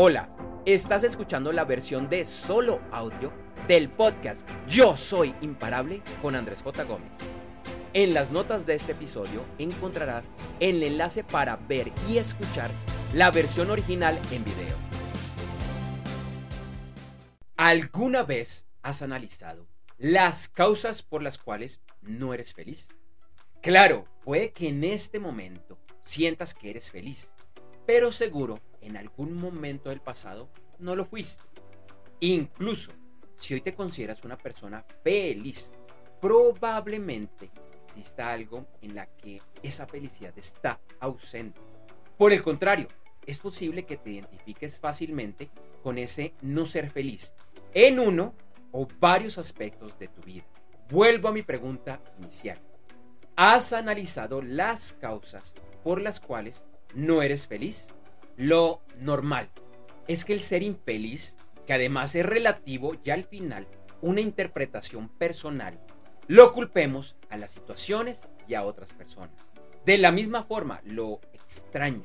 Hola, estás escuchando la versión de solo audio del podcast Yo Soy Imparable con Andrés J. Gómez. En las notas de este episodio encontrarás el enlace para ver y escuchar la versión original en video. ¿Alguna vez has analizado las causas por las cuales no eres feliz? Claro, puede que en este momento sientas que eres feliz, pero seguro en algún momento del pasado no lo fuiste. Incluso si hoy te consideras una persona feliz, probablemente exista algo en la que esa felicidad está ausente. Por el contrario, es posible que te identifiques fácilmente con ese no ser feliz en uno o varios aspectos de tu vida. Vuelvo a mi pregunta inicial. ¿Has analizado las causas por las cuales no eres feliz? Lo normal es que el ser infeliz, que además es relativo y al final una interpretación personal, lo culpemos a las situaciones y a otras personas. De la misma forma, lo extraño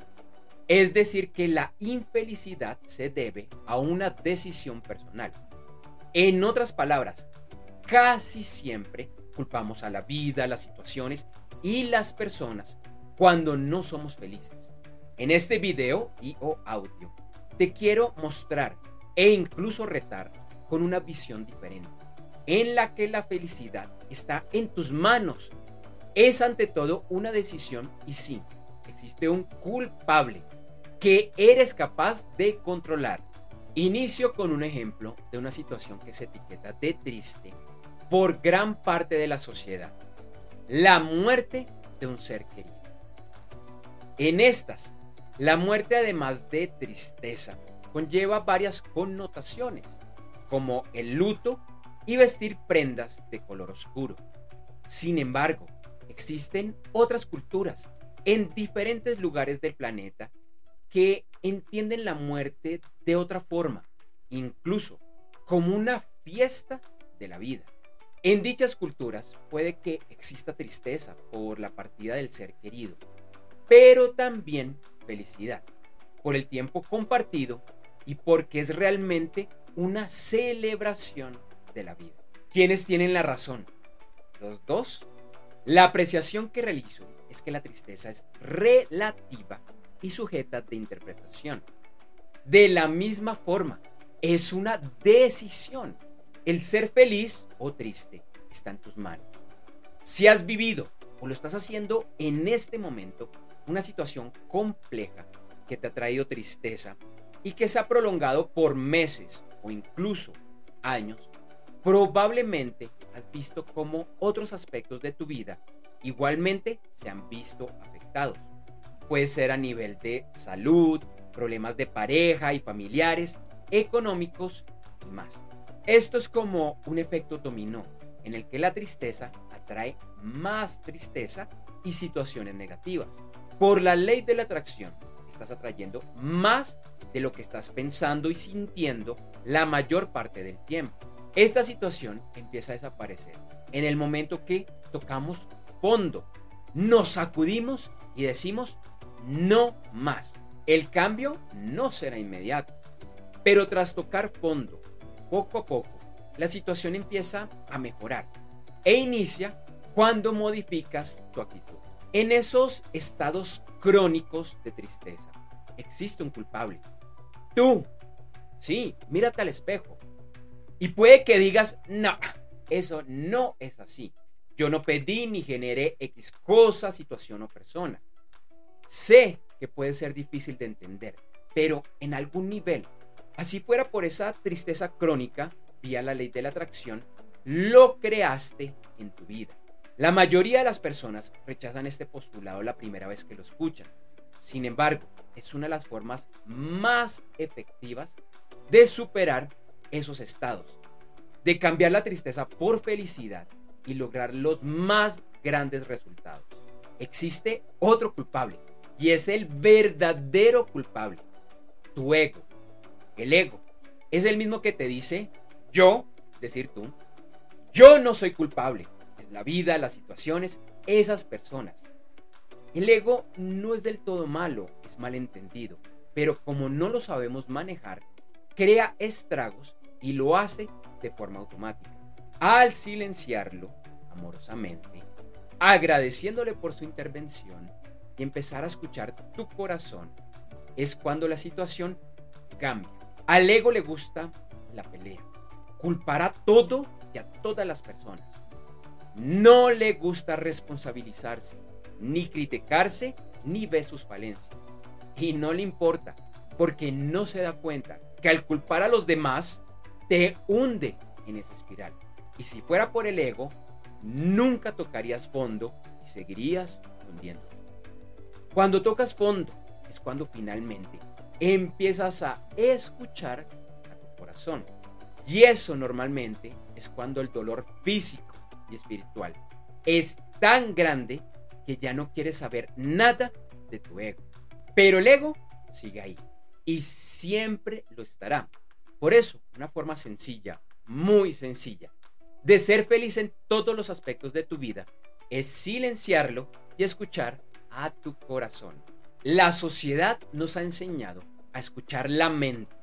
es decir que la infelicidad se debe a una decisión personal. En otras palabras, casi siempre culpamos a la vida, las situaciones y las personas cuando no somos felices. En este video y o audio te quiero mostrar e incluso retar con una visión diferente, en la que la felicidad está en tus manos. Es ante todo una decisión y sí, existe un culpable que eres capaz de controlar. Inicio con un ejemplo de una situación que se etiqueta de triste por gran parte de la sociedad. La muerte de un ser querido. En estas la muerte, además de tristeza, conlleva varias connotaciones, como el luto y vestir prendas de color oscuro. Sin embargo, existen otras culturas en diferentes lugares del planeta que entienden la muerte de otra forma, incluso como una fiesta de la vida. En dichas culturas puede que exista tristeza por la partida del ser querido, pero también felicidad, por el tiempo compartido y porque es realmente una celebración de la vida. ¿Quiénes tienen la razón? ¿Los dos? La apreciación que realizo es que la tristeza es relativa y sujeta de interpretación. De la misma forma, es una decisión. El ser feliz o triste está en tus manos. Si has vivido o lo estás haciendo en este momento, una situación compleja que te ha traído tristeza y que se ha prolongado por meses o incluso años, probablemente has visto cómo otros aspectos de tu vida igualmente se han visto afectados. Puede ser a nivel de salud, problemas de pareja y familiares, económicos y más. Esto es como un efecto dominó en el que la tristeza atrae más tristeza y situaciones negativas. Por la ley de la atracción, estás atrayendo más de lo que estás pensando y sintiendo la mayor parte del tiempo. Esta situación empieza a desaparecer en el momento que tocamos fondo, nos sacudimos y decimos no más. El cambio no será inmediato, pero tras tocar fondo, poco a poco, la situación empieza a mejorar e inicia cuando modificas tu actitud. En esos estados crónicos de tristeza existe un culpable. Tú. Sí, mírate al espejo. Y puede que digas, no, eso no es así. Yo no pedí ni generé X cosa, situación o persona. Sé que puede ser difícil de entender, pero en algún nivel, así fuera por esa tristeza crónica, vía la ley de la atracción, lo creaste en tu vida. La mayoría de las personas rechazan este postulado la primera vez que lo escuchan. Sin embargo, es una de las formas más efectivas de superar esos estados, de cambiar la tristeza por felicidad y lograr los más grandes resultados. Existe otro culpable y es el verdadero culpable, tu ego. El ego es el mismo que te dice yo, decir tú, yo no soy culpable, la vida, las situaciones, esas personas. El ego no es del todo malo, es malentendido. pero como no lo sabemos manejar, crea estragos y lo hace de forma automática. Al silenciarlo amorosamente, agradeciéndole por su intervención y empezar a escuchar tu corazón, es cuando la situación cambia. Al ego le gusta la pelea, culpará todo y a todas las personas. No le gusta responsabilizarse, ni criticarse, ni ver sus falencias. Y no le importa, porque no se da cuenta que al culpar a los demás, te hunde en esa espiral. Y si fuera por el ego, nunca tocarías fondo y seguirías hundiendo. Cuando tocas fondo es cuando finalmente empiezas a escuchar a tu corazón. Y eso normalmente es cuando el dolor físico y espiritual es tan grande que ya no quieres saber nada de tu ego. Pero el ego sigue ahí y siempre lo estará. Por eso, una forma sencilla, muy sencilla, de ser feliz en todos los aspectos de tu vida es silenciarlo y escuchar a tu corazón. La sociedad nos ha enseñado a escuchar la mente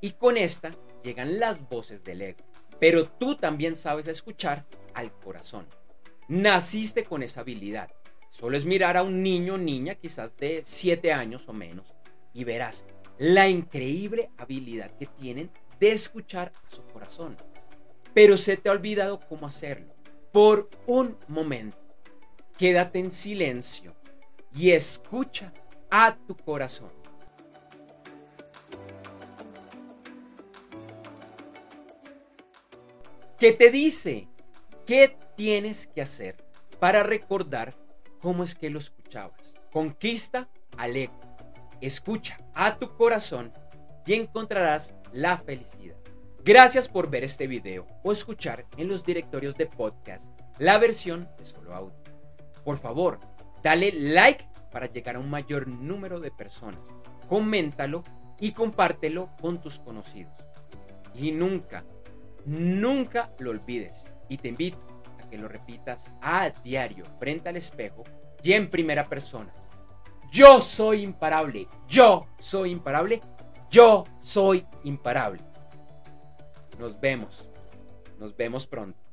y con esta llegan las voces del ego. Pero tú también sabes escuchar al corazón. Naciste con esa habilidad. Solo es mirar a un niño o niña quizás de 7 años o menos y verás la increíble habilidad que tienen de escuchar a su corazón. Pero se te ha olvidado cómo hacerlo. Por un momento, quédate en silencio y escucha a tu corazón. ¿Qué te dice? ¿Qué tienes que hacer para recordar cómo es que lo escuchabas? Conquista al ego. Escucha a tu corazón y encontrarás la felicidad. Gracias por ver este video o escuchar en los directorios de podcast la versión de solo audio. Por favor, dale like para llegar a un mayor número de personas. Coméntalo y compártelo con tus conocidos. Y nunca, nunca lo olvides. Y te invito a que lo repitas a diario frente al espejo y en primera persona. Yo soy imparable. Yo soy imparable. Yo soy imparable. Nos vemos. Nos vemos pronto.